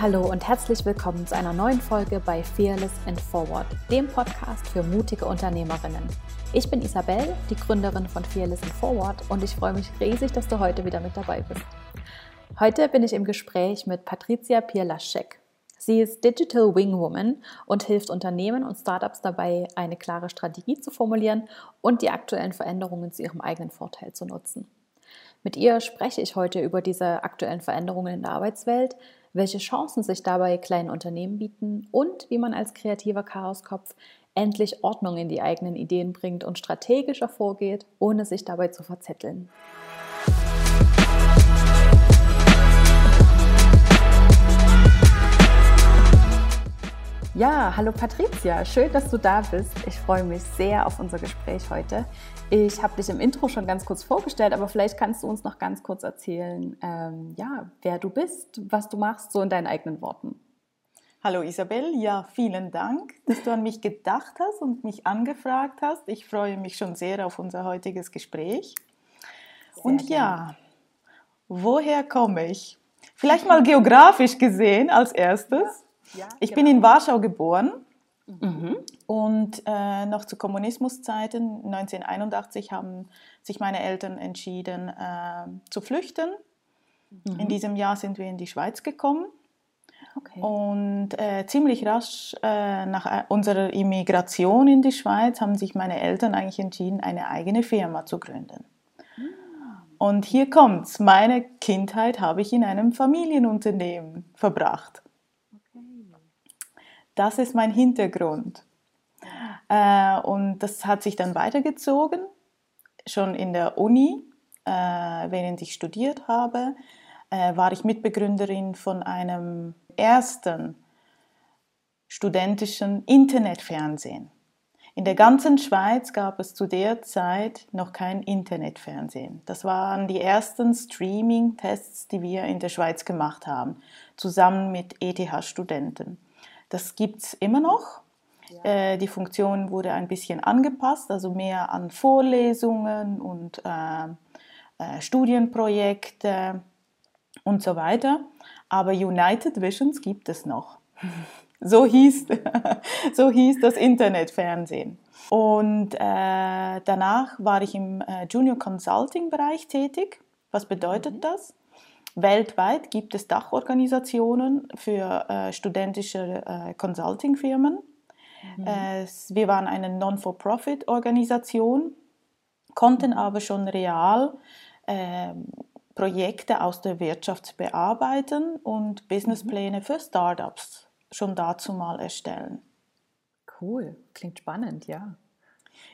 hallo und herzlich willkommen zu einer neuen Folge bei Fearless and Forward, dem Podcast für mutige Unternehmerinnen. Ich bin Isabel, die Gründerin von Fearless and Forward und ich freue mich riesig, dass du heute wieder mit dabei bist. Heute bin ich im Gespräch mit Patricia Pierlaschek. Sie ist Digital Wing Woman und hilft Unternehmen und Startups dabei, eine klare Strategie zu formulieren und die aktuellen Veränderungen zu ihrem eigenen Vorteil zu nutzen. Mit ihr spreche ich heute über diese aktuellen Veränderungen in der Arbeitswelt, welche Chancen sich dabei kleinen Unternehmen bieten und wie man als kreativer Chaoskopf endlich Ordnung in die eigenen Ideen bringt und strategischer vorgeht, ohne sich dabei zu verzetteln. Ja, hallo Patricia, schön, dass du da bist. Ich freue mich sehr auf unser Gespräch heute. Ich habe dich im Intro schon ganz kurz vorgestellt, aber vielleicht kannst du uns noch ganz kurz erzählen, ähm, ja, wer du bist, was du machst, so in deinen eigenen Worten. Hallo Isabel, ja, vielen Dank, dass du an mich gedacht hast und mich angefragt hast. Ich freue mich schon sehr auf unser heutiges Gespräch. Sehr und gerne. ja, woher komme ich? Vielleicht mal geografisch gesehen als erstes. Ja, ja, ich genau. bin in Warschau geboren Mhm. Und äh, noch zu Kommunismuszeiten, 1981, haben sich meine Eltern entschieden äh, zu flüchten. Mhm. In diesem Jahr sind wir in die Schweiz gekommen. Okay. Und äh, ziemlich rasch äh, nach äh, unserer Immigration in die Schweiz haben sich meine Eltern eigentlich entschieden, eine eigene Firma zu gründen. Mhm. Und hier kommt's. Meine Kindheit habe ich in einem Familienunternehmen verbracht. Das ist mein Hintergrund. Äh, und das hat sich dann weitergezogen, schon in der Uni, äh, während ich studiert habe, äh, war ich Mitbegründerin von einem ersten studentischen Internetfernsehen. In der ganzen Schweiz gab es zu der Zeit noch kein Internetfernsehen. Das waren die ersten Streaming-Tests, die wir in der Schweiz gemacht haben, zusammen mit ETH-Studenten. Das gibt es immer noch. Äh, die Funktion wurde ein bisschen angepasst, also mehr an Vorlesungen und äh, äh, Studienprojekte und so weiter. Aber United Visions gibt es noch. So hieß, so hieß das Internetfernsehen. Und äh, danach war ich im äh, Junior Consulting Bereich tätig. Was bedeutet mhm. das? Weltweit gibt es Dachorganisationen für äh, studentische äh, Consulting-Firmen. Mhm. Äh, wir waren eine Non-for-Profit-Organisation, konnten aber schon real ähm, Projekte aus der Wirtschaft bearbeiten und Businesspläne mhm. für Startups schon dazu mal erstellen. Cool, klingt spannend, ja.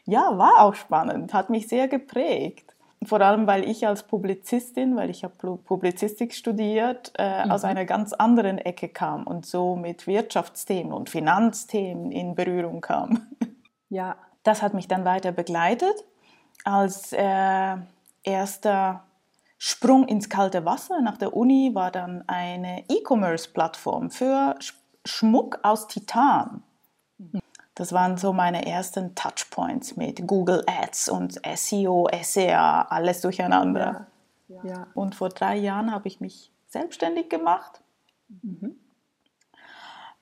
Ja, war auch spannend, hat mich sehr geprägt vor allem weil ich als Publizistin, weil ich habe Publizistik studiert, äh, mhm. aus einer ganz anderen Ecke kam und so mit Wirtschaftsthemen und Finanzthemen in Berührung kam. Ja, das hat mich dann weiter begleitet. Als äh, erster Sprung ins kalte Wasser nach der Uni war dann eine E-Commerce-Plattform für Schmuck aus Titan. Mhm. Das waren so meine ersten Touchpoints mit Google Ads und SEO, SEA, alles durcheinander. Ja, ja. Und vor drei Jahren habe ich mich selbstständig gemacht. Mhm.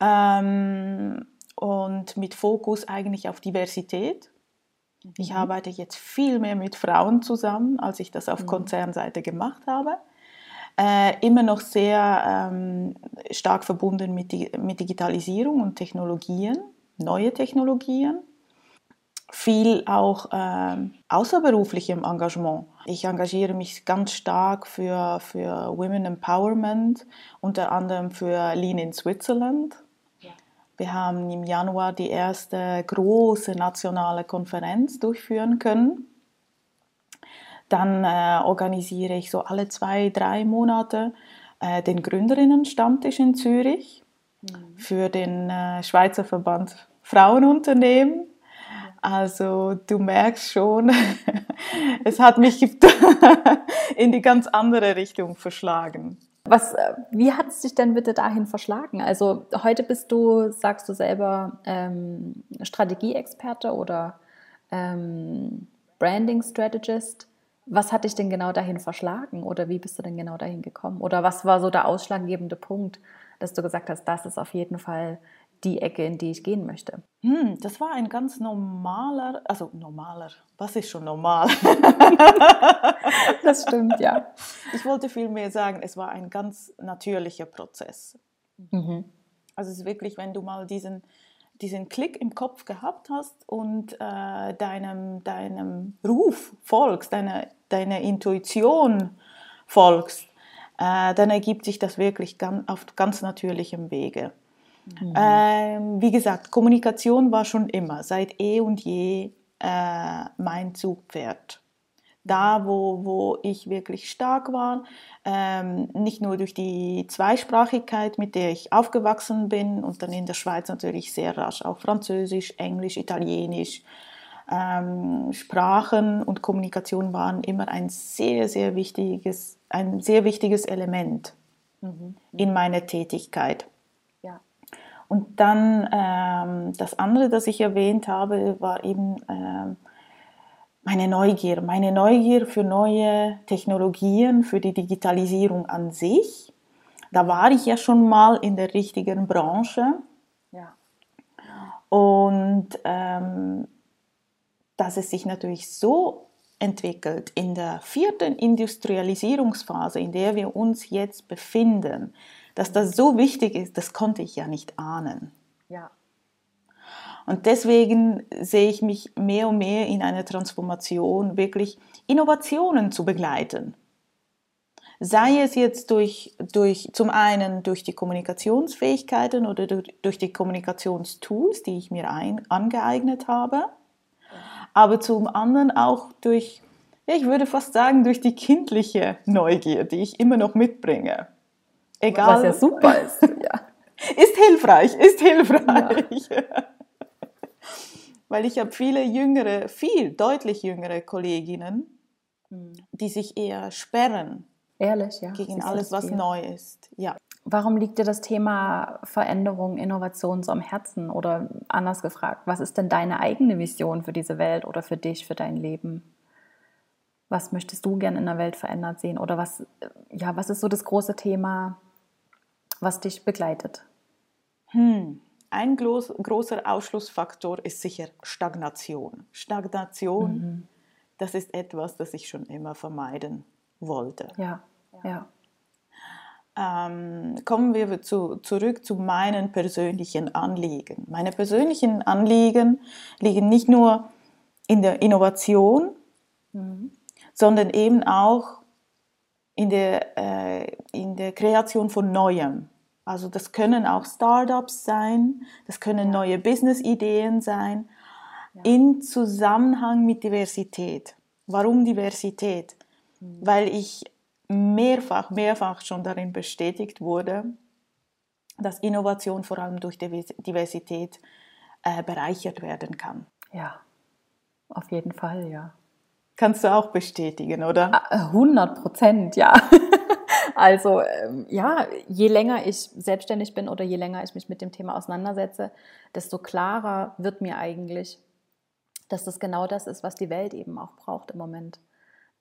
Ähm, und mit Fokus eigentlich auf Diversität. Mhm. Ich arbeite jetzt viel mehr mit Frauen zusammen, als ich das auf mhm. Konzernseite gemacht habe. Äh, immer noch sehr ähm, stark verbunden mit, mit Digitalisierung und Technologien neue Technologien, viel auch äh, außerberuflichem Engagement. Ich engagiere mich ganz stark für, für Women Empowerment, unter anderem für Lean in Switzerland. Ja. Wir haben im Januar die erste große nationale Konferenz durchführen können. Dann äh, organisiere ich so alle zwei, drei Monate äh, den Gründerinnen-Stammtisch in Zürich Mhm. für den äh, Schweizer Verband Frauenunternehmen. Also du merkst schon, es hat mich in die ganz andere Richtung verschlagen. Was, äh, wie hat es dich denn bitte dahin verschlagen? Also heute bist du, sagst du selber, ähm, Strategieexperte oder ähm, Branding Strategist. Was hat dich denn genau dahin verschlagen oder wie bist du denn genau dahin gekommen? Oder was war so der ausschlaggebende Punkt, dass du gesagt hast, das ist auf jeden Fall die Ecke, in die ich gehen möchte? Hm, das war ein ganz normaler, also normaler, was ist schon normal? das stimmt, ja. Ich wollte vielmehr sagen, es war ein ganz natürlicher Prozess. Mhm. Also es ist wirklich, wenn du mal diesen, diesen Klick im Kopf gehabt hast und äh, deinem, deinem Ruf folgst, deiner deine Intuition folgst, äh, dann ergibt sich das wirklich ganz, auf ganz natürlichem Wege. Mhm. Ähm, wie gesagt, Kommunikation war schon immer, seit eh und je äh, mein Zugpferd. Da, wo, wo ich wirklich stark war, ähm, nicht nur durch die Zweisprachigkeit, mit der ich aufgewachsen bin und dann in der Schweiz natürlich sehr rasch auch Französisch, Englisch, Italienisch, ähm, Sprachen und Kommunikation waren immer ein sehr, sehr wichtiges, ein sehr wichtiges Element mhm. in meiner Tätigkeit. Ja. Und dann ähm, das andere, das ich erwähnt habe, war eben ähm, meine Neugier, meine Neugier für neue Technologien, für die Digitalisierung an sich. Da war ich ja schon mal in der richtigen Branche. Ja. Und ähm, dass es sich natürlich so entwickelt in der vierten Industrialisierungsphase, in der wir uns jetzt befinden, dass das so wichtig ist, das konnte ich ja nicht ahnen. Ja. Und deswegen sehe ich mich mehr und mehr in einer Transformation, wirklich Innovationen zu begleiten. Sei es jetzt durch, durch zum einen durch die Kommunikationsfähigkeiten oder durch, durch die Kommunikationstools, die ich mir ein, angeeignet habe, aber zum anderen auch durch, ich würde fast sagen, durch die kindliche Neugier, die ich immer noch mitbringe. Egal. Was ja super ist. Ja. ist hilfreich, ist hilfreich. Ja. Weil ich habe viele jüngere, viel deutlich jüngere Kolleginnen, hm. die sich eher sperren. Ehrlich, ja. Gegen alles, was neu ist. Ja. Warum liegt dir das Thema Veränderung, Innovation so am Herzen? Oder anders gefragt, was ist denn deine eigene Vision für diese Welt oder für dich, für dein Leben? Was möchtest du gern in der Welt verändert sehen? Oder was, ja, was ist so das große Thema, was dich begleitet? Hm. Ein groß, großer Ausschlussfaktor ist sicher Stagnation. Stagnation, mhm. das ist etwas, das ich schon immer vermeiden wollte. Ja, ja ähm, kommen wir zu, zurück zu meinen persönlichen Anliegen. Meine persönlichen Anliegen liegen nicht nur in der Innovation, mhm. sondern eben auch in der, äh, in der Kreation von Neuem. Also das können auch Startups sein, das können ja. neue Business-Ideen sein, ja. in Zusammenhang mit Diversität. Warum Diversität? Mhm. Weil ich mehrfach, mehrfach schon darin bestätigt wurde, dass Innovation vor allem durch Diversität äh, bereichert werden kann. Ja, auf jeden Fall, ja. Kannst du auch bestätigen, oder? 100 ah, Prozent, ja. also ähm, ja, je länger ich selbstständig bin oder je länger ich mich mit dem Thema auseinandersetze, desto klarer wird mir eigentlich, dass das genau das ist, was die Welt eben auch braucht im Moment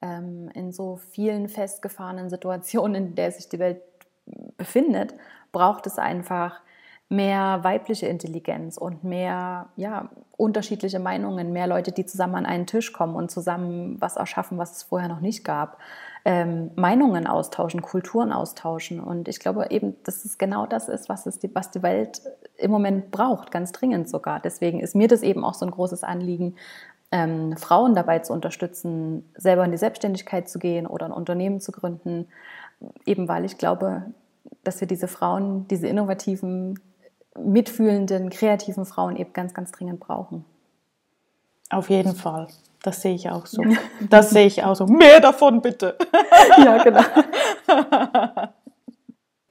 ähm, in so vielen festgefahrenen Situationen, in der sich die Welt befindet, braucht es einfach mehr weibliche Intelligenz und mehr ja, unterschiedliche Meinungen, mehr Leute, die zusammen an einen Tisch kommen und zusammen was erschaffen, was es vorher noch nicht gab. Ähm, Meinungen austauschen, Kulturen austauschen. Und ich glaube eben, dass es genau das ist, was, es die, was die Welt im Moment braucht, ganz dringend sogar. Deswegen ist mir das eben auch so ein großes Anliegen, ähm, Frauen dabei zu unterstützen, selber in die Selbstständigkeit zu gehen oder ein Unternehmen zu gründen, eben weil ich glaube, dass wir diese Frauen, diese innovativen, mitfühlenden, kreativen Frauen eben ganz, ganz dringend brauchen. Auf jeden Fall. Das sehe ich auch so. Das sehe ich auch so. Mehr davon bitte. ja, genau.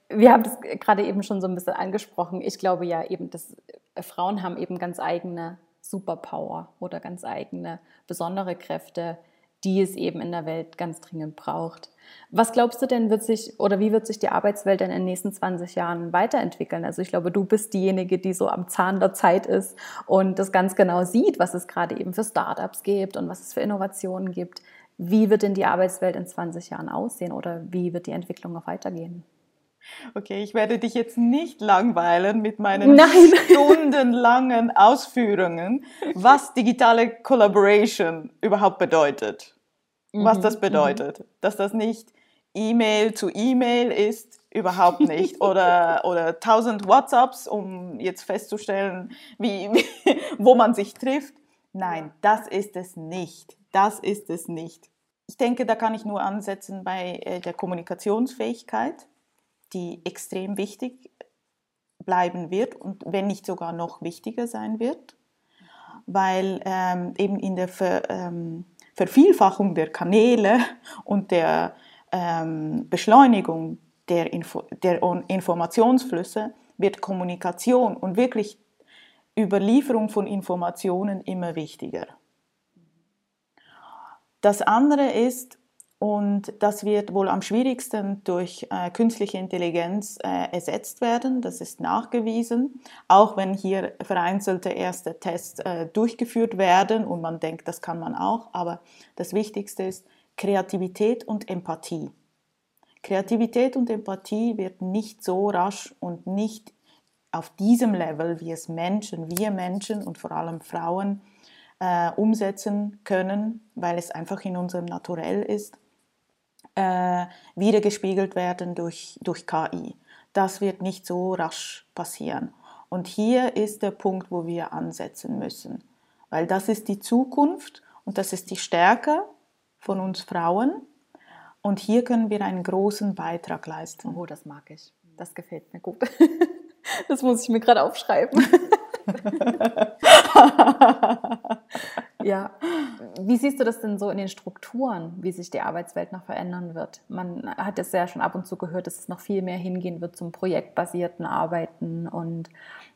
Wir haben das gerade eben schon so ein bisschen angesprochen. Ich glaube ja eben, dass Frauen haben eben ganz eigene Superpower oder ganz eigene besondere Kräfte, die es eben in der Welt ganz dringend braucht. Was glaubst du denn, wird sich oder wie wird sich die Arbeitswelt denn in den nächsten 20 Jahren weiterentwickeln? Also ich glaube, du bist diejenige, die so am Zahn der Zeit ist und das ganz genau sieht, was es gerade eben für Startups gibt und was es für Innovationen gibt. Wie wird denn die Arbeitswelt in 20 Jahren aussehen oder wie wird die Entwicklung noch weitergehen? Okay, ich werde dich jetzt nicht langweilen mit meinen Nein. stundenlangen Ausführungen, was digitale Collaboration überhaupt bedeutet. Mhm. Was das mhm. bedeutet. Mhm. Dass das nicht E-Mail zu E-Mail ist, überhaupt nicht. Oder, oder tausend WhatsApps, um jetzt festzustellen, wie, wie, wo man sich trifft. Nein, das ist es nicht. Das ist es nicht. Ich denke, da kann ich nur ansetzen bei äh, der Kommunikationsfähigkeit die extrem wichtig bleiben wird und wenn nicht sogar noch wichtiger sein wird, weil ähm, eben in der Ver, ähm, Vervielfachung der Kanäle und der ähm, Beschleunigung der, Info der Informationsflüsse wird Kommunikation und wirklich Überlieferung von Informationen immer wichtiger. Das andere ist, und das wird wohl am schwierigsten durch äh, künstliche Intelligenz äh, ersetzt werden. Das ist nachgewiesen. Auch wenn hier vereinzelte erste Tests äh, durchgeführt werden und man denkt, das kann man auch. Aber das Wichtigste ist Kreativität und Empathie. Kreativität und Empathie wird nicht so rasch und nicht auf diesem Level, wie es Menschen, wir Menschen und vor allem Frauen äh, umsetzen können, weil es einfach in unserem Naturell ist äh, wiedergespiegelt werden durch, durch KI. Das wird nicht so rasch passieren. Und hier ist der Punkt, wo wir ansetzen müssen, weil das ist die Zukunft und das ist die Stärke von uns Frauen. Und hier können wir einen großen Beitrag leisten. Oh, das mag ich. Das gefällt mir gut. Das muss ich mir gerade aufschreiben. ja. Wie siehst du das denn so in den Strukturen, wie sich die Arbeitswelt noch verändern wird? Man hat es ja schon ab und zu gehört, dass es noch viel mehr hingehen wird zum projektbasierten Arbeiten und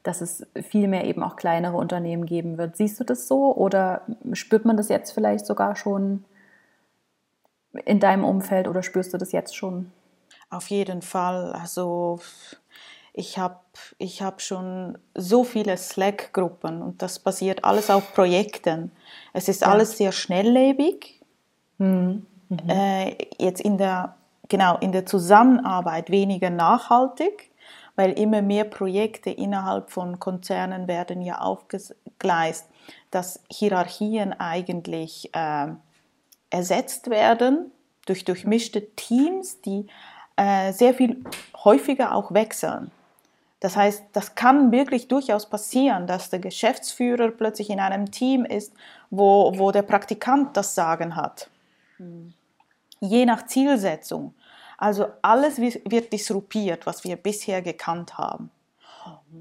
dass es viel mehr eben auch kleinere Unternehmen geben wird. Siehst du das so oder spürt man das jetzt vielleicht sogar schon in deinem Umfeld oder spürst du das jetzt schon? Auf jeden Fall. Also ich habe ich hab schon so viele Slack-Gruppen und das basiert alles auf Projekten. Es ist ja. alles sehr schnelllebig. Mhm. Mhm. Äh, jetzt in der, genau, in der Zusammenarbeit weniger nachhaltig, weil immer mehr Projekte innerhalb von Konzernen werden ja aufgegleist, dass Hierarchien eigentlich äh, ersetzt werden durch durchmischte Teams, die äh, sehr viel häufiger auch wechseln. Das heißt, das kann wirklich durchaus passieren, dass der Geschäftsführer plötzlich in einem Team ist, wo, wo der Praktikant das Sagen hat. Mhm. Je nach Zielsetzung. Also alles wird disruptiert, was wir bisher gekannt haben.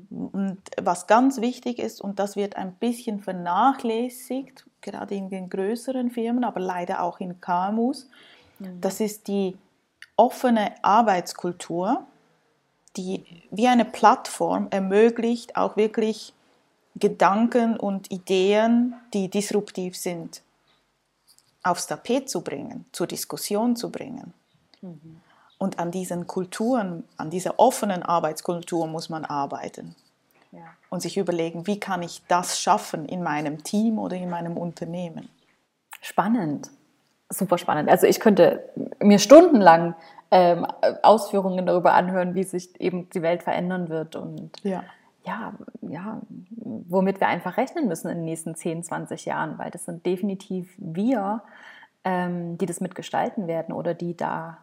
Und was ganz wichtig ist, und das wird ein bisschen vernachlässigt, gerade in den größeren Firmen, aber leider auch in KMUs, mhm. das ist die offene Arbeitskultur die wie eine Plattform ermöglicht, auch wirklich Gedanken und Ideen, die disruptiv sind, aufs Tapet zu bringen, zur Diskussion zu bringen. Mhm. Und an diesen Kulturen, an dieser offenen Arbeitskultur muss man arbeiten. Ja. Und sich überlegen, wie kann ich das schaffen in meinem Team oder in meinem Unternehmen. Spannend, super spannend. Also ich könnte mir stundenlang ähm, Ausführungen darüber anhören, wie sich eben die Welt verändern wird und ja. ja, ja, womit wir einfach rechnen müssen in den nächsten 10, 20 Jahren, weil das sind definitiv wir, ähm, die das mitgestalten werden oder die da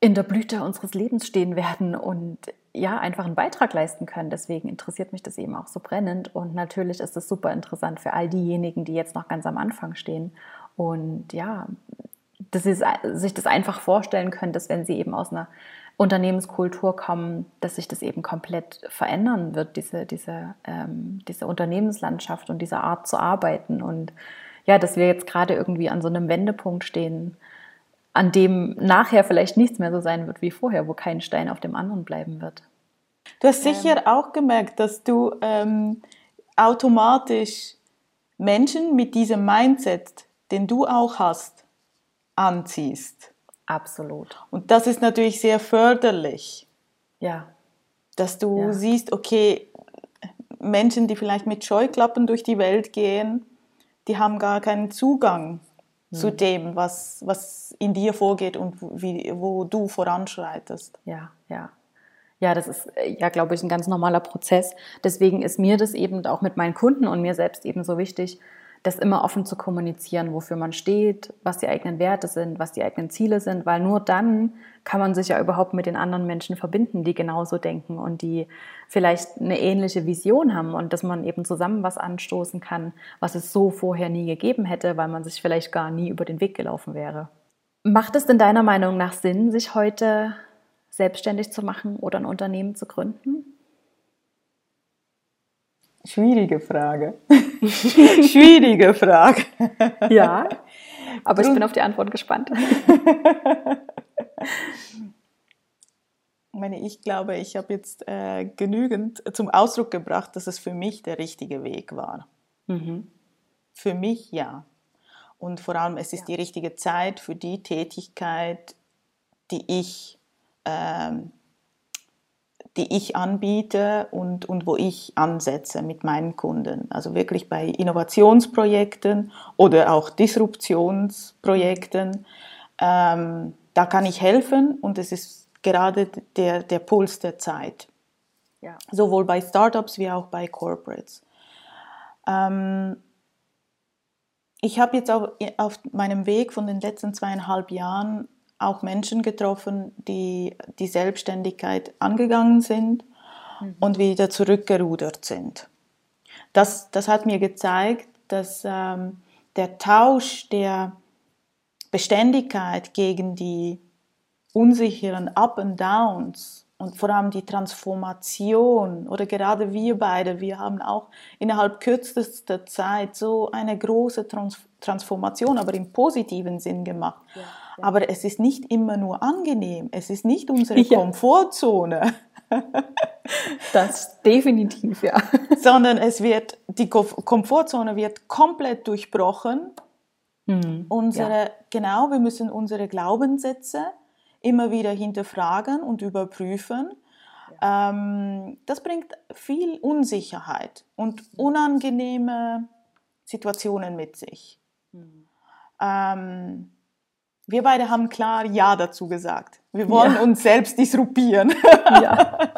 in der Blüte unseres Lebens stehen werden und ja, einfach einen Beitrag leisten können. Deswegen interessiert mich das eben auch so brennend. Und natürlich ist es super interessant für all diejenigen, die jetzt noch ganz am Anfang stehen. Und ja, dass sie sich das einfach vorstellen können, dass wenn sie eben aus einer Unternehmenskultur kommen, dass sich das eben komplett verändern wird, diese, diese, ähm, diese Unternehmenslandschaft und diese Art zu arbeiten. Und ja, dass wir jetzt gerade irgendwie an so einem Wendepunkt stehen, an dem nachher vielleicht nichts mehr so sein wird wie vorher, wo kein Stein auf dem anderen bleiben wird. Du hast sicher ähm. auch gemerkt, dass du ähm, automatisch Menschen mit diesem Mindset, den du auch hast, anziehst. Absolut. Und das ist natürlich sehr förderlich. Ja. Dass du ja. siehst, okay, Menschen, die vielleicht mit Scheuklappen durch die Welt gehen, die haben gar keinen Zugang hm. zu dem, was, was in dir vorgeht und wie, wo du voranschreitest. Ja, ja. Ja, das ist äh, ja, glaube ich, ein ganz normaler Prozess. Deswegen ist mir das eben auch mit meinen Kunden und mir selbst eben so wichtig, das immer offen zu kommunizieren, wofür man steht, was die eigenen Werte sind, was die eigenen Ziele sind, weil nur dann kann man sich ja überhaupt mit den anderen Menschen verbinden, die genauso denken und die vielleicht eine ähnliche Vision haben und dass man eben zusammen was anstoßen kann, was es so vorher nie gegeben hätte, weil man sich vielleicht gar nie über den Weg gelaufen wäre. Macht es denn deiner Meinung nach Sinn, sich heute selbstständig zu machen oder ein Unternehmen zu gründen? Schwierige Frage. Schwierige Frage. Ja, aber ich bin auf die Antwort gespannt. Ich meine, ich glaube, ich habe jetzt äh, genügend zum Ausdruck gebracht, dass es für mich der richtige Weg war. Mhm. Für mich ja. Und vor allem, es ist ja. die richtige Zeit für die Tätigkeit, die ich ähm, die ich anbiete und, und wo ich ansetze mit meinen Kunden. Also wirklich bei Innovationsprojekten oder auch Disruptionsprojekten. Ähm, da kann ich helfen und es ist gerade der, der Puls der Zeit. Ja. Sowohl bei Startups wie auch bei Corporates. Ähm, ich habe jetzt auch auf meinem Weg von den letzten zweieinhalb Jahren auch Menschen getroffen, die die Selbstständigkeit angegangen sind mhm. und wieder zurückgerudert sind. Das, das hat mir gezeigt, dass ähm, der Tausch der Beständigkeit gegen die unsicheren Up and Downs und vor allem die Transformation oder gerade wir beide, wir haben auch innerhalb kürzester Zeit so eine große Trans Transformation, aber im positiven Sinn gemacht. Ja aber es ist nicht immer nur angenehm. Es ist nicht unsere ja. Komfortzone. Das definitiv, ja. Sondern es wird, die Komfortzone wird komplett durchbrochen. Mhm, unsere, ja. Genau, wir müssen unsere Glaubenssätze immer wieder hinterfragen und überprüfen. Ja. Ähm, das bringt viel Unsicherheit und unangenehme Situationen mit sich. Mhm. Ähm, wir beide haben klar Ja dazu gesagt. Wir wollen ja. uns selbst disruptieren. Ja.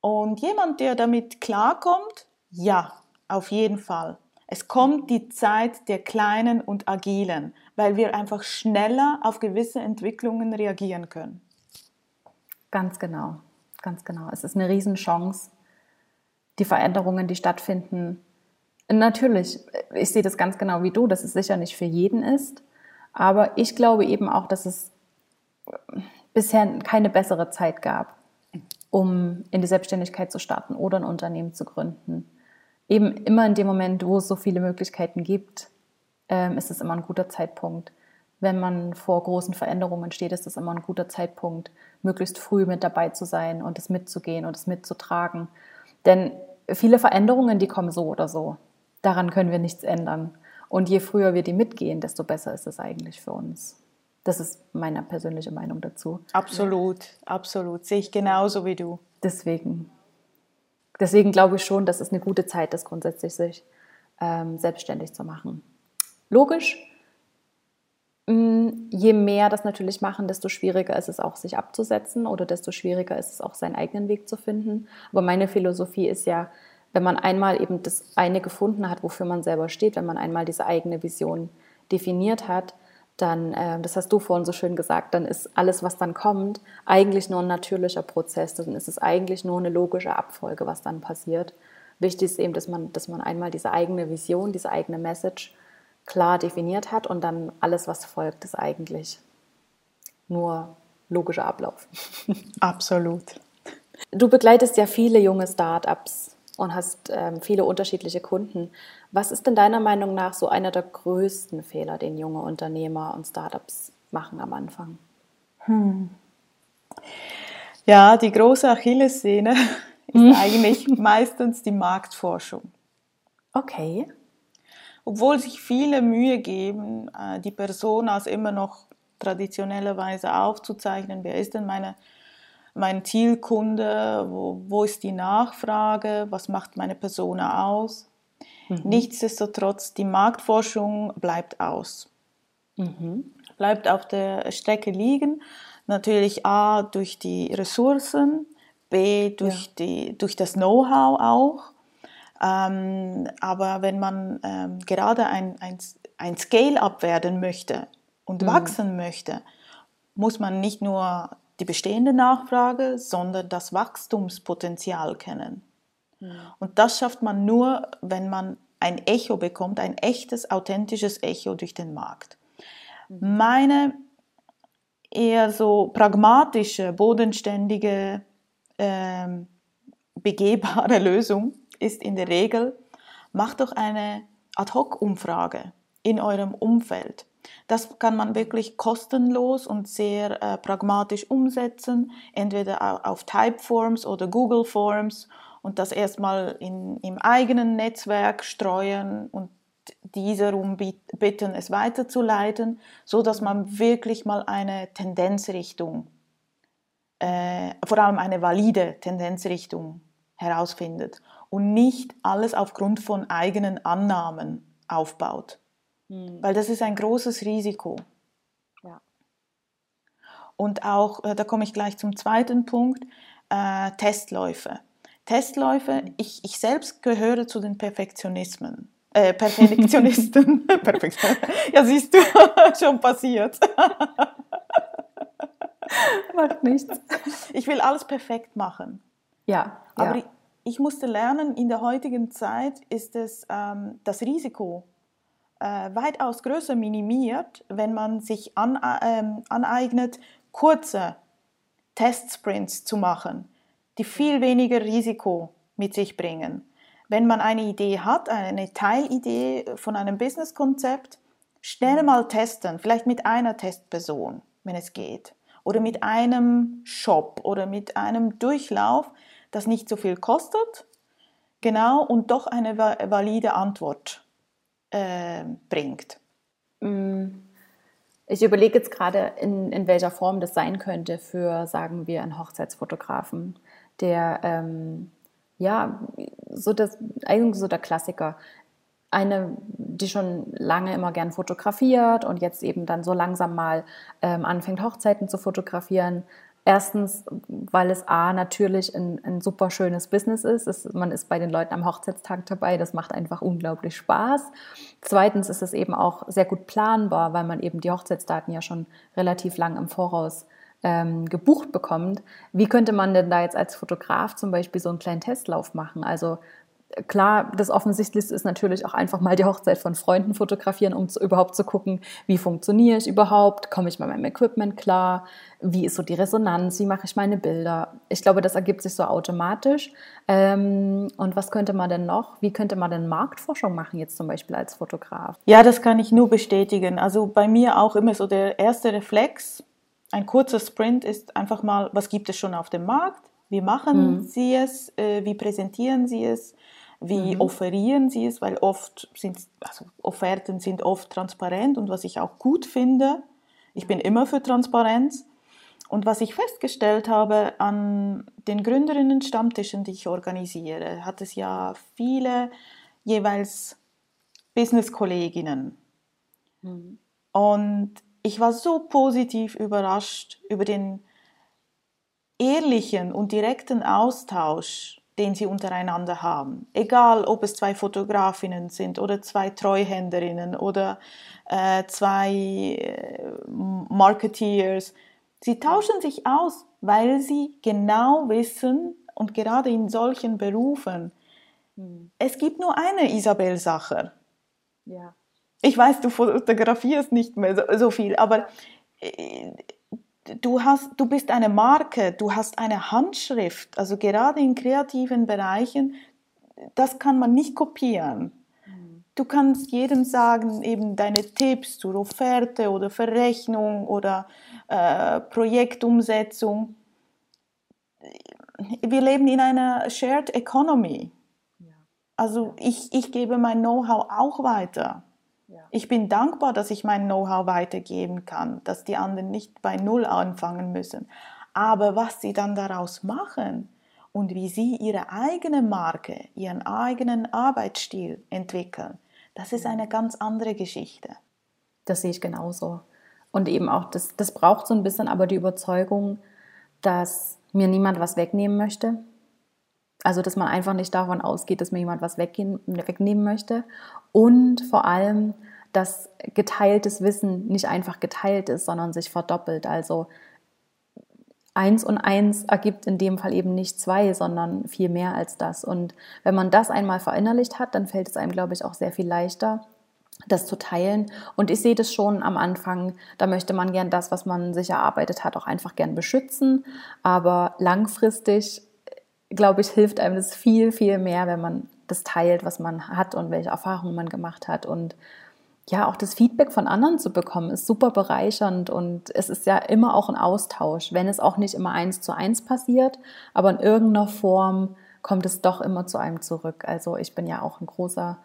Und jemand, der damit klarkommt, ja, auf jeden Fall. Es kommt die Zeit der Kleinen und Agilen, weil wir einfach schneller auf gewisse Entwicklungen reagieren können. Ganz genau, ganz genau. Es ist eine Riesenchance, die Veränderungen, die stattfinden, Natürlich, ich sehe das ganz genau wie du, dass es sicher nicht für jeden ist. Aber ich glaube eben auch, dass es bisher keine bessere Zeit gab, um in die Selbstständigkeit zu starten oder ein Unternehmen zu gründen. Eben immer in dem Moment, wo es so viele Möglichkeiten gibt, ähm, ist es immer ein guter Zeitpunkt. Wenn man vor großen Veränderungen steht, ist es immer ein guter Zeitpunkt, möglichst früh mit dabei zu sein und es mitzugehen und es mitzutragen. Denn viele Veränderungen, die kommen so oder so daran können wir nichts ändern. Und je früher wir die mitgehen, desto besser ist es eigentlich für uns. Das ist meine persönliche Meinung dazu. Absolut, absolut. Sehe ich genauso wie du. Deswegen, deswegen glaube ich schon, dass es eine gute Zeit ist, grundsätzlich sich ähm, selbstständig zu machen. Logisch, mm, je mehr das natürlich machen, desto schwieriger ist es auch, sich abzusetzen oder desto schwieriger ist es auch, seinen eigenen Weg zu finden. Aber meine Philosophie ist ja, wenn man einmal eben das eine gefunden hat, wofür man selber steht, wenn man einmal diese eigene Vision definiert hat, dann, äh, das hast du vorhin so schön gesagt, dann ist alles, was dann kommt, eigentlich nur ein natürlicher Prozess. Dann ist es eigentlich nur eine logische Abfolge, was dann passiert. Wichtig ist eben, dass man, dass man einmal diese eigene Vision, diese eigene Message klar definiert hat und dann alles, was folgt, ist eigentlich nur logischer Ablauf. Absolut. Du begleitest ja viele junge Startups und hast ähm, viele unterschiedliche Kunden. Was ist denn deiner Meinung nach so einer der größten Fehler, den junge Unternehmer und Startups machen am Anfang? Hm. Ja, die große Achillessehne ist hm. eigentlich meistens die Marktforschung. Okay. Obwohl sich viele Mühe geben, äh, die Person als immer noch traditionellerweise aufzuzeichnen, wer ist denn meine mein Zielkunde, wo, wo ist die Nachfrage, was macht meine Persona aus. Mhm. Nichtsdestotrotz, die Marktforschung bleibt aus. Mhm. Bleibt auf der Strecke liegen. Natürlich A durch die Ressourcen, B durch, ja. die, durch das Know-how auch. Ähm, aber wenn man ähm, gerade ein, ein, ein Scale-up werden möchte und mhm. wachsen möchte, muss man nicht nur die bestehende Nachfrage, sondern das Wachstumspotenzial kennen. Mhm. Und das schafft man nur, wenn man ein Echo bekommt, ein echtes, authentisches Echo durch den Markt. Mhm. Meine eher so pragmatische, bodenständige, äh, begehbare Lösung ist in der Regel, macht doch eine Ad-Hoc-Umfrage in eurem Umfeld. Das kann man wirklich kostenlos und sehr äh, pragmatisch umsetzen, entweder auf Typeforms oder Google Forms und das erstmal in, im eigenen Netzwerk streuen und diese darum bitten, es weiterzuleiten, so dass man wirklich mal eine Tendenzrichtung, äh, vor allem eine valide Tendenzrichtung herausfindet und nicht alles aufgrund von eigenen Annahmen aufbaut. Hm. Weil das ist ein großes Risiko. Ja. Und auch, äh, da komme ich gleich zum zweiten Punkt, äh, Testläufe. Testläufe, hm. ich, ich selbst gehöre zu den Perfektionismen. Äh, Perfektionisten. ja, siehst du, schon passiert. Macht nichts. Ich will alles perfekt machen. Ja. Aber ja. Ich, ich, musste lernen, in der heutigen Zeit ist es ähm, das Risiko äh, weitaus größer minimiert, wenn man sich an, ähm, aneignet, kurze Testsprints zu machen, die viel weniger Risiko mit sich bringen. Wenn man eine Idee hat, eine Teilidee von einem Businesskonzept, schnell mal testen, vielleicht mit einer Testperson, wenn es geht, oder mit einem Shop oder mit einem Durchlauf, das nicht so viel kostet, genau, und doch eine valide Antwort äh, bringt. Mm. Ich überlege jetzt gerade, in, in welcher Form das sein könnte für, sagen wir, einen Hochzeitsfotografen, der ähm, ja so das eigentlich so der Klassiker. Eine, die schon lange immer gern fotografiert und jetzt eben dann so langsam mal ähm, anfängt, Hochzeiten zu fotografieren, Erstens, weil es A natürlich ein, ein super schönes Business ist. Es, man ist bei den Leuten am Hochzeitstag dabei, das macht einfach unglaublich Spaß. Zweitens ist es eben auch sehr gut planbar, weil man eben die Hochzeitsdaten ja schon relativ lang im Voraus ähm, gebucht bekommt. Wie könnte man denn da jetzt als Fotograf zum Beispiel so einen kleinen Testlauf machen? Also klar, das Offensichtlichste ist natürlich auch einfach mal die Hochzeit von Freunden fotografieren, um zu, überhaupt zu gucken, wie funktioniere ich überhaupt, komme ich mit meinem Equipment klar, wie ist so die Resonanz, wie mache ich meine Bilder. Ich glaube, das ergibt sich so automatisch. Ähm, und was könnte man denn noch? Wie könnte man denn Marktforschung machen jetzt zum Beispiel als Fotograf? Ja, das kann ich nur bestätigen. Also bei mir auch immer so der erste Reflex, ein kurzer Sprint ist einfach mal, was gibt es schon auf dem Markt? Wie machen mhm. Sie es? Äh, wie präsentieren Sie es? Wie mhm. offerieren sie es? Weil oft sind, also Offerten sind oft transparent und was ich auch gut finde, ich bin immer für Transparenz. Und was ich festgestellt habe an den Gründerinnen-Stammtischen, die ich organisiere, hat es ja viele jeweils Business-Kolleginnen. Mhm. Und ich war so positiv überrascht über den ehrlichen und direkten Austausch den sie untereinander haben. Egal, ob es zwei Fotografinnen sind oder zwei Treuhänderinnen oder äh, zwei äh, Marketeers. Sie tauschen sich aus, weil sie genau wissen und gerade in solchen Berufen, hm. es gibt nur eine Isabel Sacher. Ja. Ich weiß, du fotografierst nicht mehr so, so viel, aber äh, du, hast, du bist eine Marke, du hast eine Handschrift, also gerade in kreativen Bereichen, das kann man nicht kopieren. Mhm. Du kannst jedem sagen, eben deine Tipps zur Offerte oder Verrechnung oder äh, Projektumsetzung. Wir leben in einer Shared Economy. Also ich, ich gebe mein Know-how auch weiter. Ich bin dankbar, dass ich mein Know-how weitergeben kann, dass die anderen nicht bei Null anfangen müssen. Aber was sie dann daraus machen und wie sie ihre eigene Marke, ihren eigenen Arbeitsstil entwickeln, das ist eine ganz andere Geschichte. Das sehe ich genauso. Und eben auch, das, das braucht so ein bisschen aber die Überzeugung, dass mir niemand was wegnehmen möchte. Also, dass man einfach nicht davon ausgeht, dass mir jemand was wegnehmen möchte. Und vor allem, dass geteiltes Wissen nicht einfach geteilt ist, sondern sich verdoppelt. Also, eins und eins ergibt in dem Fall eben nicht zwei, sondern viel mehr als das. Und wenn man das einmal verinnerlicht hat, dann fällt es einem, glaube ich, auch sehr viel leichter, das zu teilen. Und ich sehe das schon am Anfang, da möchte man gern das, was man sich erarbeitet hat, auch einfach gern beschützen. Aber langfristig, glaube ich, hilft einem das viel, viel mehr, wenn man das teilt, was man hat und welche Erfahrungen man gemacht hat. Und ja, auch das Feedback von anderen zu bekommen, ist super bereichernd und es ist ja immer auch ein Austausch, wenn es auch nicht immer eins zu eins passiert, aber in irgendeiner Form kommt es doch immer zu einem zurück. Also ich bin ja auch ein großer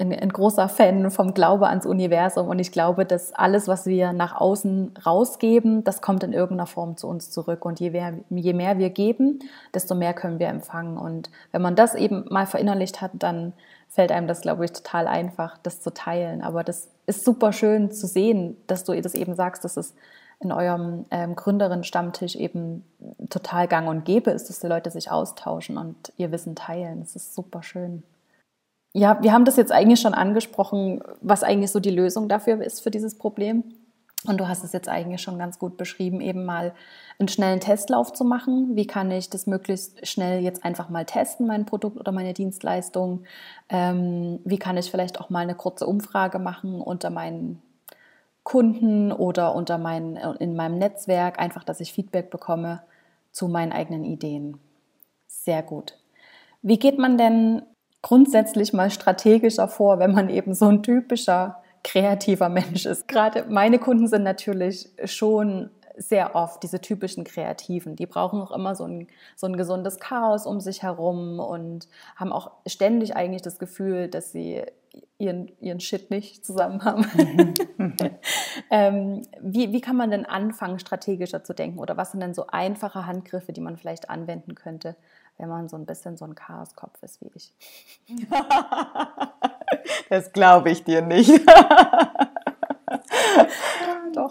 ein, ein, großer Fan vom Glaube ans Universum und ich glaube, dass alles, was wir nach außen rausgeben, das kommt in irgendeiner Form zu uns zurück. Und je mehr, je mehr wir geben, desto mehr können wir empfangen. Und wenn man das eben mal verinnerlicht hat, dann fällt einem das, glaube ich, total einfach, das zu teilen. Aber das ist super schön zu sehen, dass du das eben sagst, dass es in eurem ähm, Gründerinnen-Stammtisch eben total gang und gäbe ist, dass die Leute sich austauschen und ihr Wissen teilen. Das ist super schön. Ja, wir haben das jetzt eigentlich schon angesprochen, was eigentlich so die Lösung dafür ist für dieses Problem. Und du hast es jetzt eigentlich schon ganz gut beschrieben, eben mal einen schnellen Testlauf zu machen. Wie kann ich das möglichst schnell jetzt einfach mal testen, mein Produkt oder meine Dienstleistung? Ähm, wie kann ich vielleicht auch mal eine kurze Umfrage machen unter meinen Kunden oder unter meinen, in meinem Netzwerk, einfach, dass ich Feedback bekomme zu meinen eigenen Ideen. Sehr gut. Wie geht man denn grundsätzlich mal strategischer vor, wenn man eben so ein typischer kreativer Mensch ist. Gerade meine Kunden sind natürlich schon sehr oft diese typischen Kreativen. Die brauchen auch immer so ein, so ein gesundes Chaos um sich herum und haben auch ständig eigentlich das Gefühl, dass sie ihren, ihren Shit nicht zusammen haben. ähm, wie, wie kann man denn anfangen, strategischer zu denken? Oder was sind denn so einfache Handgriffe, die man vielleicht anwenden könnte, wenn man so ein bisschen so ein Chaoskopf ist wie ich. das glaube ich dir nicht. doch,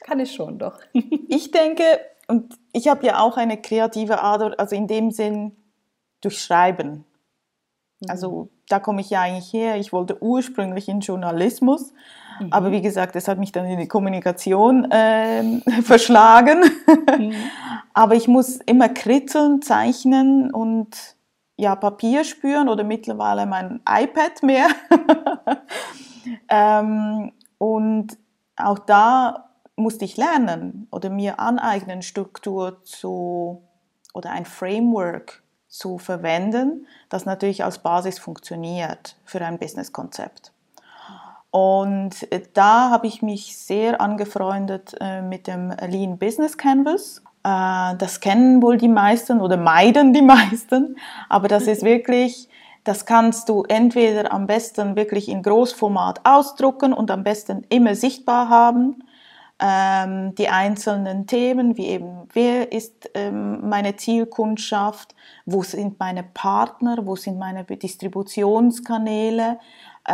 kann ich schon, doch. ich denke, und ich habe ja auch eine kreative Ader, also in dem Sinn durch Schreiben. Also mhm. da komme ich ja eigentlich her. Ich wollte ursprünglich in Journalismus, mhm. aber wie gesagt, es hat mich dann in die Kommunikation äh, verschlagen. Mhm. aber ich muss immer kritzeln, zeichnen und ja, Papier spüren oder mittlerweile mein iPad mehr. ähm, und auch da musste ich lernen oder mir aneignen, Struktur zu oder ein Framework zu verwenden, das natürlich als Basis funktioniert für ein Businesskonzept. Und äh, da habe ich mich sehr angefreundet äh, mit dem Lean Business Canvas. Äh, das kennen wohl die meisten oder meiden die meisten, aber das ist wirklich, das kannst du entweder am besten wirklich in Großformat ausdrucken und am besten immer sichtbar haben. Ähm, die einzelnen Themen, wie eben, wer ist ähm, meine Zielkundschaft, wo sind meine Partner, wo sind meine Distributionskanäle, äh,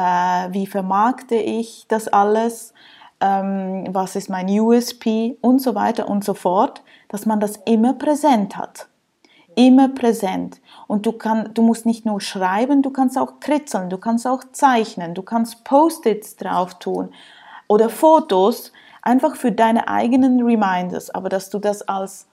wie vermarkte ich das alles, ähm, was ist mein USP und so weiter und so fort, dass man das immer präsent hat. Immer präsent. Und du, kann, du musst nicht nur schreiben, du kannst auch kritzeln, du kannst auch zeichnen, du kannst Post-its drauf tun oder Fotos, einfach für deine eigenen Reminders, aber dass du das als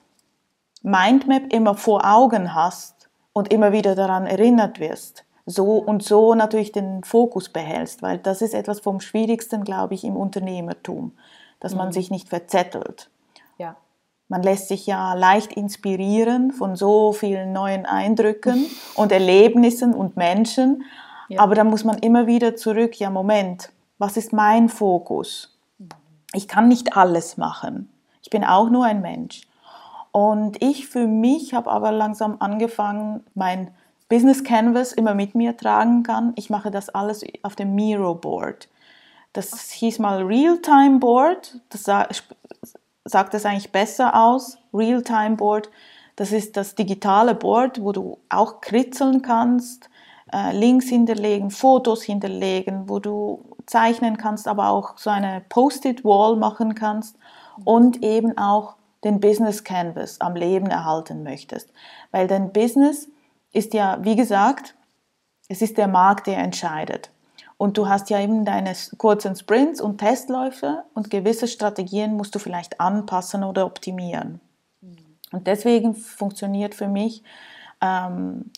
Mindmap immer vor Augen hast und immer wieder daran erinnert wirst. So und so natürlich den Fokus behältst, weil das ist etwas vom Schwierigsten, glaube ich, im Unternehmertum, dass man mhm. sich nicht verzettelt. Ja. Man lässt sich ja leicht inspirieren von so vielen neuen Eindrücken und Erlebnissen und Menschen, ja. aber dann muss man immer wieder zurück, ja Moment, was ist mein Fokus? ich kann nicht alles machen. Ich bin auch nur ein Mensch. Und ich für mich habe aber langsam angefangen, mein Business Canvas immer mit mir tragen kann. Ich mache das alles auf dem Miro Board. Das hieß mal Real-Time Board. Das sagt es eigentlich besser aus. Real-Time Board. Das ist das digitale Board, wo du auch kritzeln kannst, äh, Links hinterlegen, Fotos hinterlegen, wo du zeichnen kannst, aber auch so eine Post-it-Wall machen kannst und eben auch den Business Canvas am Leben erhalten möchtest. Weil dein Business ist ja, wie gesagt, es ist der Markt, der entscheidet. Und du hast ja eben deine kurzen Sprints und Testläufe und gewisse Strategien musst du vielleicht anpassen oder optimieren. Und deswegen funktioniert für mich ähm,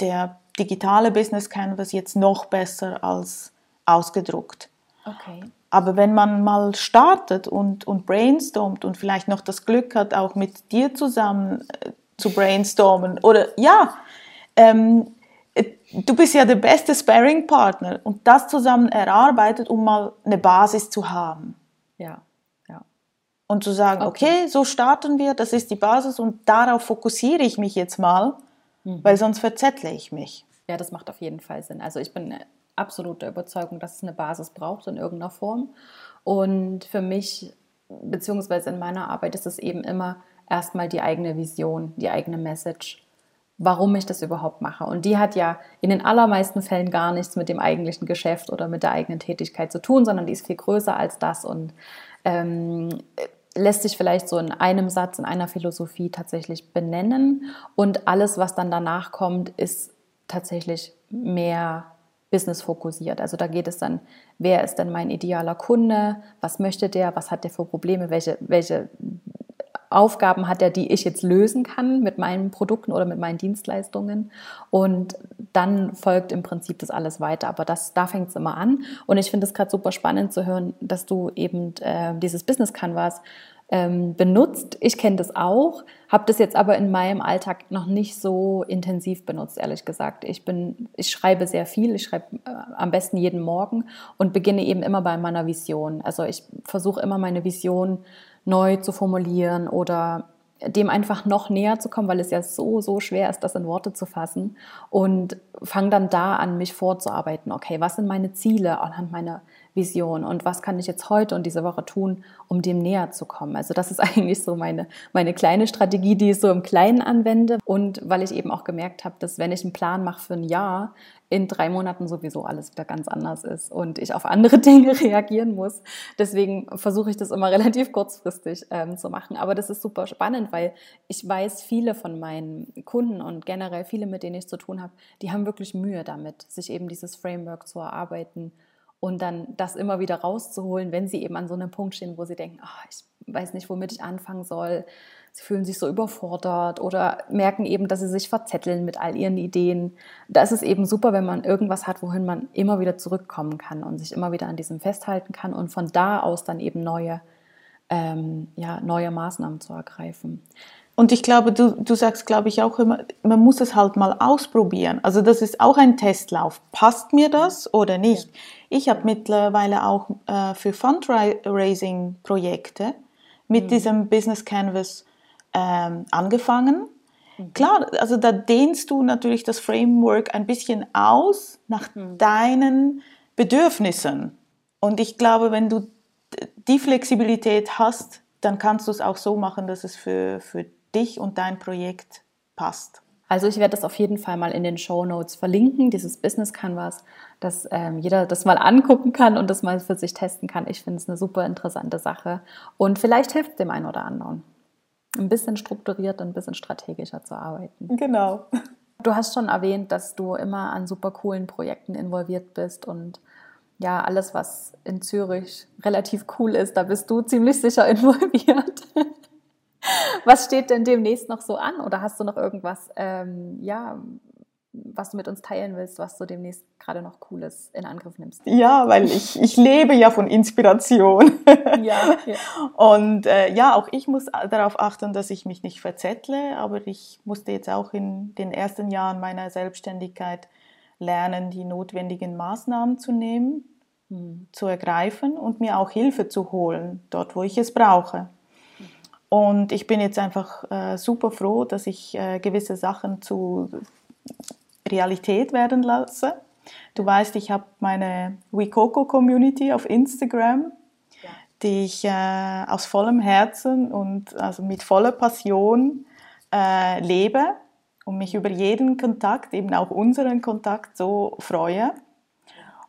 der digitale Business Canvas jetzt noch besser als ausgedruckt. Okay. Aber wenn man mal startet und, und brainstormt und vielleicht noch das Glück hat, auch mit dir zusammen äh, zu brainstormen oder ja, ähm, äh, du bist ja der beste Sparring-Partner und das zusammen erarbeitet, um mal eine Basis zu haben. Ja, ja. Und zu sagen, okay, okay so starten wir, das ist die Basis und darauf fokussiere ich mich jetzt mal, mhm. weil sonst verzettle ich mich. Ja, das macht auf jeden Fall Sinn. Also ich bin absolut der Überzeugung, dass es eine Basis braucht in irgendeiner Form. Und für mich, beziehungsweise in meiner Arbeit, ist es eben immer erstmal die eigene Vision, die eigene Message warum ich das überhaupt mache. Und die hat ja in den allermeisten Fällen gar nichts mit dem eigentlichen Geschäft oder mit der eigenen Tätigkeit zu tun, sondern die ist viel größer als das und ähm, lässt sich vielleicht so in einem Satz, in einer Philosophie tatsächlich benennen. Und alles, was dann danach kommt, ist tatsächlich mehr business fokussiert. Also da geht es dann, wer ist denn mein idealer Kunde, was möchte der, was hat der für Probleme, welche, welche Aufgaben hat er, die ich jetzt lösen kann mit meinen Produkten oder mit meinen Dienstleistungen. Und dann folgt im Prinzip das alles weiter. Aber das, da fängt es immer an. Und ich finde es gerade super spannend zu hören, dass du eben äh, dieses Business Canvas ähm, benutzt. Ich kenne das auch, habe das jetzt aber in meinem Alltag noch nicht so intensiv benutzt, ehrlich gesagt. Ich bin, ich schreibe sehr viel, ich schreibe äh, am besten jeden Morgen und beginne eben immer bei meiner Vision. Also ich versuche immer meine Vision neu zu formulieren oder dem einfach noch näher zu kommen, weil es ja so, so schwer ist, das in Worte zu fassen. Und fange dann da an, mich vorzuarbeiten. Okay, was sind meine Ziele anhand meiner Vision und was kann ich jetzt heute und diese Woche tun, um dem näher zu kommen. Also das ist eigentlich so meine, meine kleine Strategie, die ich so im Kleinen anwende und weil ich eben auch gemerkt habe, dass wenn ich einen Plan mache für ein Jahr, in drei Monaten sowieso alles wieder ganz anders ist und ich auf andere Dinge reagieren muss. Deswegen versuche ich das immer relativ kurzfristig ähm, zu machen. Aber das ist super spannend, weil ich weiß, viele von meinen Kunden und generell viele, mit denen ich zu tun habe, die haben wirklich Mühe damit, sich eben dieses Framework zu erarbeiten und dann das immer wieder rauszuholen, wenn sie eben an so einem Punkt stehen, wo sie denken, oh, ich weiß nicht, womit ich anfangen soll. Sie fühlen sich so überfordert oder merken eben, dass sie sich verzetteln mit all ihren Ideen. Da ist es eben super, wenn man irgendwas hat, wohin man immer wieder zurückkommen kann und sich immer wieder an diesem festhalten kann und von da aus dann eben neue, ähm, ja, neue Maßnahmen zu ergreifen. Und ich glaube, du, du sagst, glaube ich, auch immer, man muss es halt mal ausprobieren. Also das ist auch ein Testlauf. Passt mir das oder nicht? Ja. Ich habe mittlerweile auch äh, für Fundraising-Projekte mit mhm. diesem Business Canvas ähm, angefangen. Mhm. Klar, also da dehnst du natürlich das Framework ein bisschen aus nach mhm. deinen Bedürfnissen. Und ich glaube, wenn du die Flexibilität hast, dann kannst du es auch so machen, dass es für, für dich und dein Projekt passt. Also ich werde das auf jeden Fall mal in den Show Notes verlinken, dieses Business Canvas, dass ähm, jeder das mal angucken kann und das mal für sich testen kann. Ich finde es eine super interessante Sache und vielleicht hilft dem einen oder anderen, ein bisschen strukturiert, ein bisschen strategischer zu arbeiten. Genau. Du hast schon erwähnt, dass du immer an super coolen Projekten involviert bist und ja, alles, was in Zürich relativ cool ist, da bist du ziemlich sicher involviert. Was steht denn demnächst noch so an? Oder hast du noch irgendwas, ähm, ja, was du mit uns teilen willst, was du demnächst gerade noch Cooles in Angriff nimmst? Ja, weil ich, ich lebe ja von Inspiration. Ja. ja. Und äh, ja, auch ich muss darauf achten, dass ich mich nicht verzettle, aber ich musste jetzt auch in den ersten Jahren meiner Selbstständigkeit lernen, die notwendigen Maßnahmen zu nehmen, hm. zu ergreifen und mir auch Hilfe zu holen, dort wo ich es brauche. Und ich bin jetzt einfach äh, super froh, dass ich äh, gewisse Sachen zu Realität werden lasse. Du weißt, ich habe meine WeCoco Community auf Instagram, ja. die ich äh, aus vollem Herzen und also mit voller Passion äh, lebe und mich über jeden Kontakt, eben auch unseren Kontakt, so freue.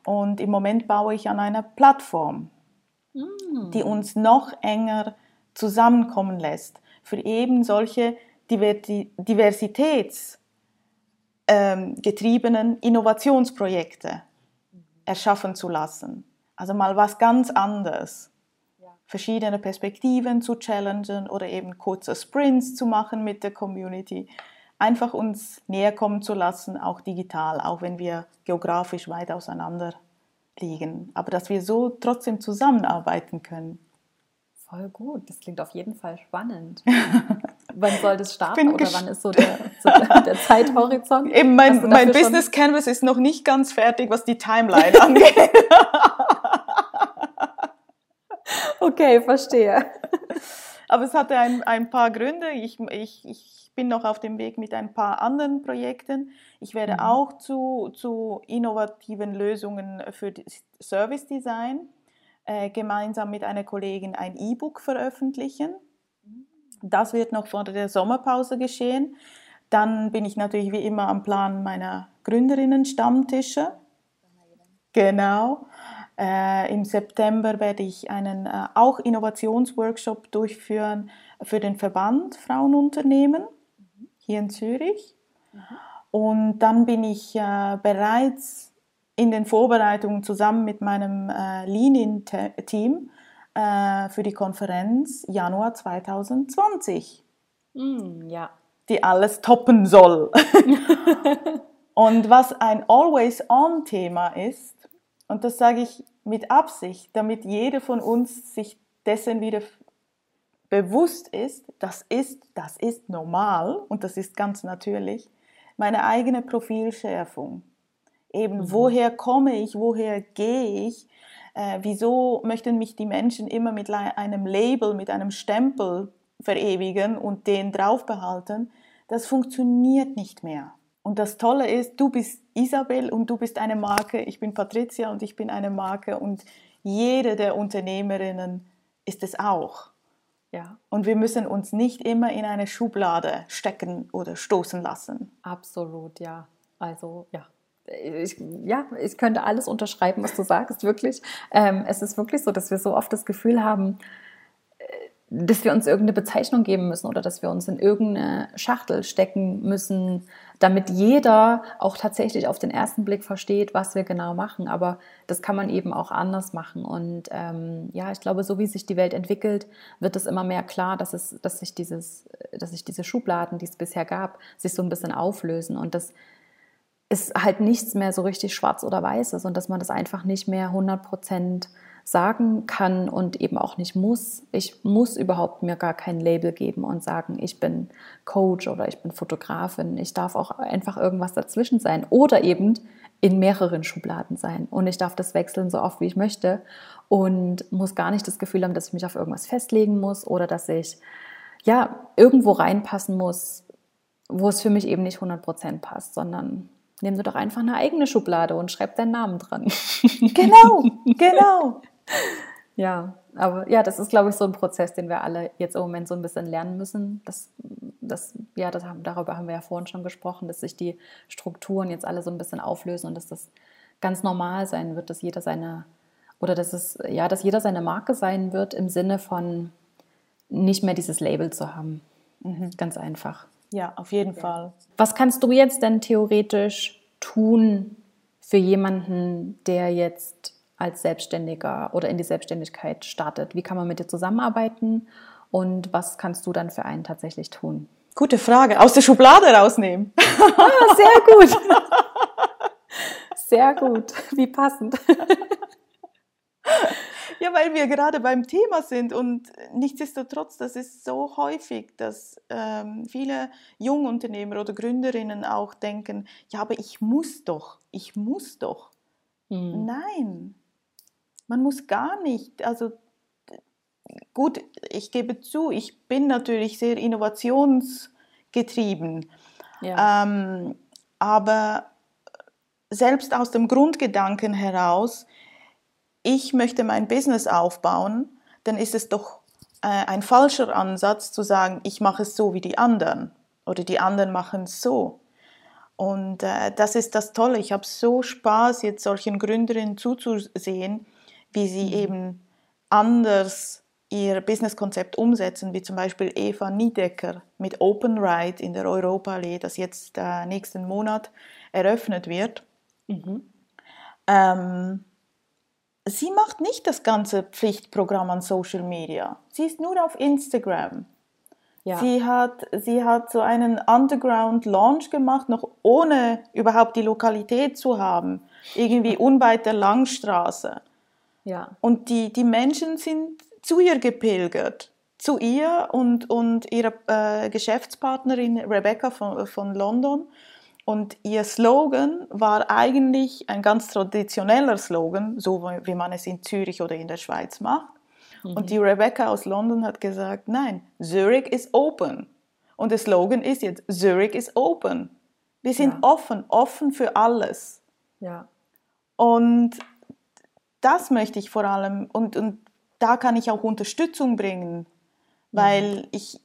Und im Moment baue ich an einer Plattform, mm. die uns noch enger zusammenkommen lässt für eben solche diversitätsgetriebenen ähm, Innovationsprojekte erschaffen zu lassen. Also mal was ganz anderes. Verschiedene Perspektiven zu challengen oder eben kurze Sprints zu machen mit der Community. Einfach uns näher kommen zu lassen, auch digital, auch wenn wir geografisch weit auseinander liegen. Aber dass wir so trotzdem zusammenarbeiten können. Voll gut, das klingt auf jeden Fall spannend. wann soll das starten oder wann ist so der, so der Zeithorizont? Eben mein, mein Business Canvas ist noch nicht ganz fertig, was die Timeline angeht. okay, verstehe. Aber es hatte ein, ein paar Gründe. Ich, ich, ich bin noch auf dem Weg mit ein paar anderen Projekten. Ich werde mhm. auch zu, zu innovativen Lösungen für Service Design äh, gemeinsam mit einer Kollegin ein E-Book veröffentlichen. Das wird noch vor der Sommerpause geschehen. Dann bin ich natürlich wie immer am Plan meiner Gründerinnen-Stammtische. Genau. Äh, Im September werde ich einen äh, auch Innovationsworkshop durchführen für den Verband Frauenunternehmen hier in Zürich. Mhm. Und dann bin ich äh, bereits in den Vorbereitungen zusammen mit meinem äh, Lean-In-Team äh, für die Konferenz Januar 2020. Mm, ja. Die alles toppen soll. und was ein Always-On-Thema ist, und das sage ich mit Absicht, damit jeder von uns sich dessen wieder bewusst ist, das ist, das ist normal und das ist ganz natürlich, meine eigene Profilschärfung. Eben, mhm. woher komme ich, woher gehe ich? Äh, wieso möchten mich die Menschen immer mit einem Label, mit einem Stempel verewigen und den drauf behalten? Das funktioniert nicht mehr. Und das Tolle ist, du bist Isabel und du bist eine Marke, ich bin Patricia und ich bin eine Marke und jede der Unternehmerinnen ist es auch. Ja. Und wir müssen uns nicht immer in eine Schublade stecken oder stoßen lassen. Absolut, ja. Also, ja, ich, ja, ich könnte alles unterschreiben, was du sagst, wirklich. Ähm, es ist wirklich so, dass wir so oft das Gefühl haben, äh, dass wir uns irgendeine Bezeichnung geben müssen oder dass wir uns in irgendeine Schachtel stecken müssen, damit jeder auch tatsächlich auf den ersten Blick versteht, was wir genau machen. Aber das kann man eben auch anders machen. Und ähm, ja, ich glaube, so wie sich die Welt entwickelt, wird es immer mehr klar, dass, es, dass, sich dieses, dass sich diese Schubladen, die es bisher gab, sich so ein bisschen auflösen und dass ist halt nichts mehr so richtig schwarz oder weiß ist und dass man das einfach nicht mehr 100 Prozent sagen kann und eben auch nicht muss. Ich muss überhaupt mir gar kein Label geben und sagen, ich bin Coach oder ich bin Fotografin. Ich darf auch einfach irgendwas dazwischen sein oder eben in mehreren Schubladen sein. Und ich darf das wechseln so oft, wie ich möchte und muss gar nicht das Gefühl haben, dass ich mich auf irgendwas festlegen muss oder dass ich ja irgendwo reinpassen muss, wo es für mich eben nicht 100 Prozent passt, sondern Nimm dir doch einfach eine eigene Schublade und schreib deinen Namen dran. Genau, genau. ja, aber ja, das ist, glaube ich, so ein Prozess, den wir alle jetzt im Moment so ein bisschen lernen müssen. Das, das, ja, das haben, darüber haben wir ja vorhin schon gesprochen, dass sich die Strukturen jetzt alle so ein bisschen auflösen und dass das ganz normal sein wird, dass jeder seine oder dass es ja, dass jeder seine Marke sein wird im Sinne von nicht mehr dieses Label zu haben. Mhm. Ganz einfach. Ja, auf jeden ja. Fall. Was kannst du jetzt denn theoretisch tun für jemanden, der jetzt als Selbstständiger oder in die Selbstständigkeit startet? Wie kann man mit dir zusammenarbeiten und was kannst du dann für einen tatsächlich tun? Gute Frage. Aus der Schublade rausnehmen. Ah, sehr gut. Sehr gut. Wie passend. Ja, weil wir gerade beim Thema sind und nichtsdestotrotz, das ist so häufig, dass ähm, viele Jungunternehmer oder Gründerinnen auch denken, ja, aber ich muss doch, ich muss doch. Mhm. Nein, man muss gar nicht. Also gut, ich gebe zu, ich bin natürlich sehr innovationsgetrieben, ja. ähm, aber selbst aus dem Grundgedanken heraus, ich möchte mein Business aufbauen, dann ist es doch äh, ein falscher Ansatz zu sagen, ich mache es so wie die anderen oder die anderen machen es so. Und äh, das ist das Tolle. Ich habe so Spaß, jetzt solchen Gründerinnen zuzusehen, wie sie mhm. eben anders ihr Businesskonzept umsetzen, wie zum Beispiel Eva Niedecker mit Open Ride in der Europaallee, das jetzt äh, nächsten Monat eröffnet wird. Mhm. Ähm, sie macht nicht das ganze Pflichtprogramm an Social Media. Sie ist nur auf Instagram. Ja. Sie, hat, sie hat so einen Underground-Launch gemacht, noch ohne überhaupt die Lokalität zu haben, irgendwie unweit der Langstraße. Ja. Und die, die Menschen sind zu ihr gepilgert. Zu ihr und, und ihrer äh, Geschäftspartnerin Rebecca von, von London. Und ihr Slogan war eigentlich ein ganz traditioneller Slogan, so wie man es in Zürich oder in der Schweiz macht. Mhm. Und die Rebecca aus London hat gesagt, nein, Zurich is open. Und der Slogan ist jetzt, Zurich is open. Wir sind ja. offen, offen für alles. Ja. Und das möchte ich vor allem, und, und da kann ich auch Unterstützung bringen, weil mhm. ich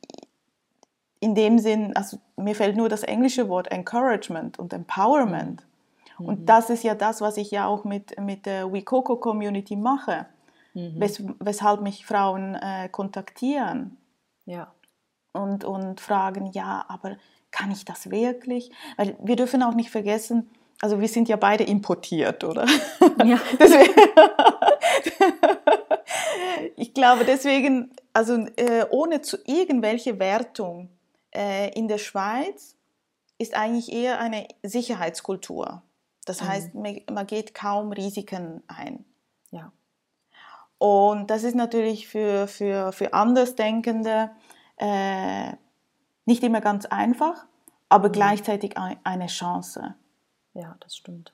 in dem Sinn, also mir fällt nur das englische Wort Encouragement und Empowerment. Mhm. Und das ist ja das, was ich ja auch mit, mit der WeCoco Community mache, mhm. wes weshalb mich Frauen äh, kontaktieren. Ja. Und, und fragen, ja, aber kann ich das wirklich? Weil wir dürfen auch nicht vergessen, also wir sind ja beide importiert, oder? Ja. ich glaube deswegen, also äh, ohne zu irgendwelche Wertung äh, in der Schweiz ist eigentlich eher eine Sicherheitskultur. Das mhm. heißt, man geht kaum Risiken ein. Ja. Und das ist natürlich für, für, für Andersdenkende äh, nicht immer ganz einfach, aber mhm. gleichzeitig eine Chance. Ja, das stimmt.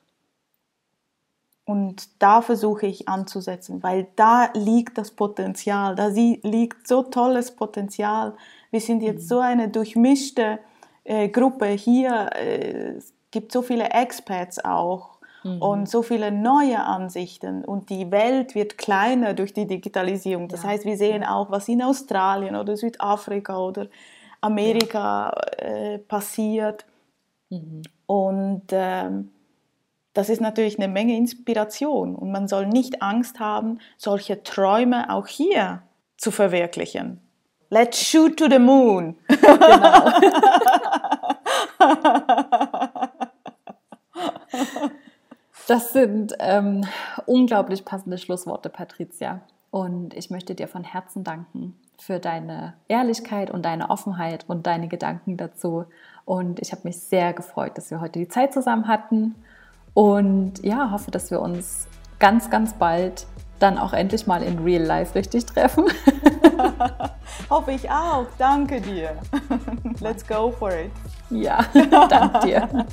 Und da versuche ich anzusetzen, weil da liegt das Potenzial, da liegt so tolles Potenzial. Wir sind jetzt mhm. so eine durchmischte äh, Gruppe hier. Äh, es gibt so viele Experts auch mhm. und so viele neue Ansichten. Und die Welt wird kleiner durch die Digitalisierung. Das ja. heißt, wir sehen auch, was in Australien oder Südafrika oder Amerika äh, passiert. Mhm. Und ähm, das ist natürlich eine Menge Inspiration und man soll nicht Angst haben, solche Träume auch hier zu verwirklichen. Let's shoot to the moon. Genau. Das sind ähm, unglaublich passende Schlussworte, Patricia. Und ich möchte dir von Herzen danken für deine Ehrlichkeit und deine Offenheit und deine Gedanken dazu. Und ich habe mich sehr gefreut, dass wir heute die Zeit zusammen hatten und ja, hoffe, dass wir uns ganz, ganz bald dann auch endlich mal in Real Life richtig treffen. hoffe ich auch. Danke dir. Let's go for it. Ja, danke dir.